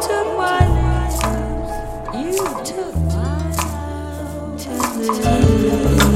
took my life, you took my life.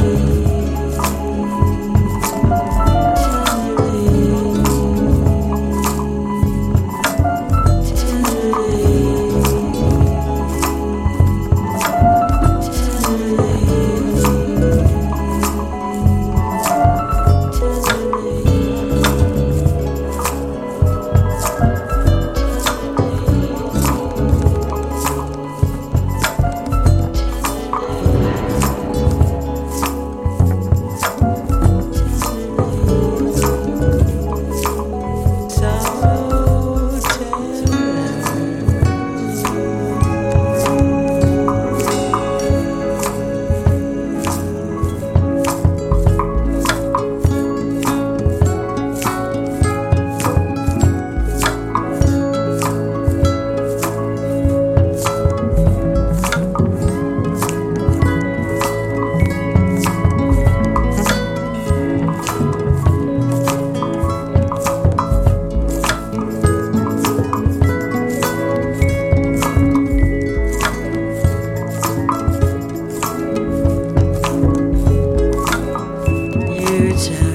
words.